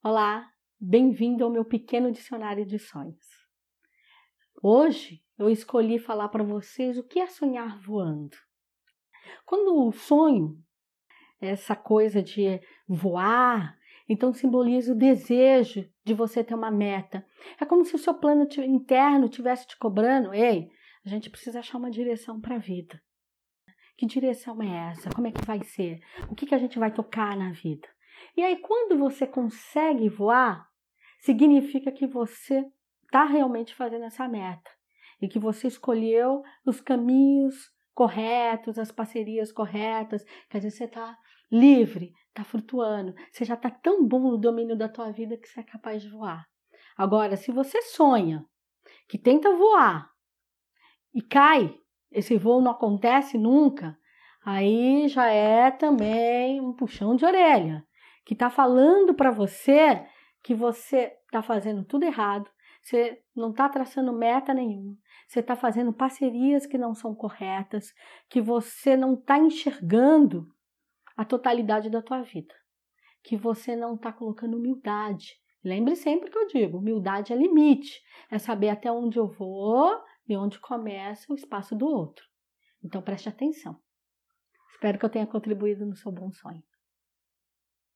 Olá, bem-vindo ao meu pequeno dicionário de sonhos. Hoje eu escolhi falar para vocês o que é sonhar voando. Quando o sonho, essa coisa de voar, então simboliza o desejo de você ter uma meta. É como se o seu plano interno tivesse te cobrando, ei, a gente precisa achar uma direção para a vida. Que direção é essa? Como é que vai ser? O que, que a gente vai tocar na vida? E aí, quando você consegue voar, significa que você está realmente fazendo essa meta e que você escolheu os caminhos corretos, as parcerias corretas, quer dizer, você está livre, está flutuando, você já está tão bom no domínio da tua vida que você é capaz de voar. Agora, se você sonha que tenta voar e cai, esse voo não acontece nunca, aí já é também um puxão de orelha que está falando para você que você está fazendo tudo errado, você não está traçando meta nenhuma, você está fazendo parcerias que não são corretas, que você não está enxergando a totalidade da tua vida, que você não está colocando humildade. Lembre sempre que eu digo, humildade é limite, é saber até onde eu vou e onde começa o espaço do outro. Então preste atenção. Espero que eu tenha contribuído no seu bom sonho.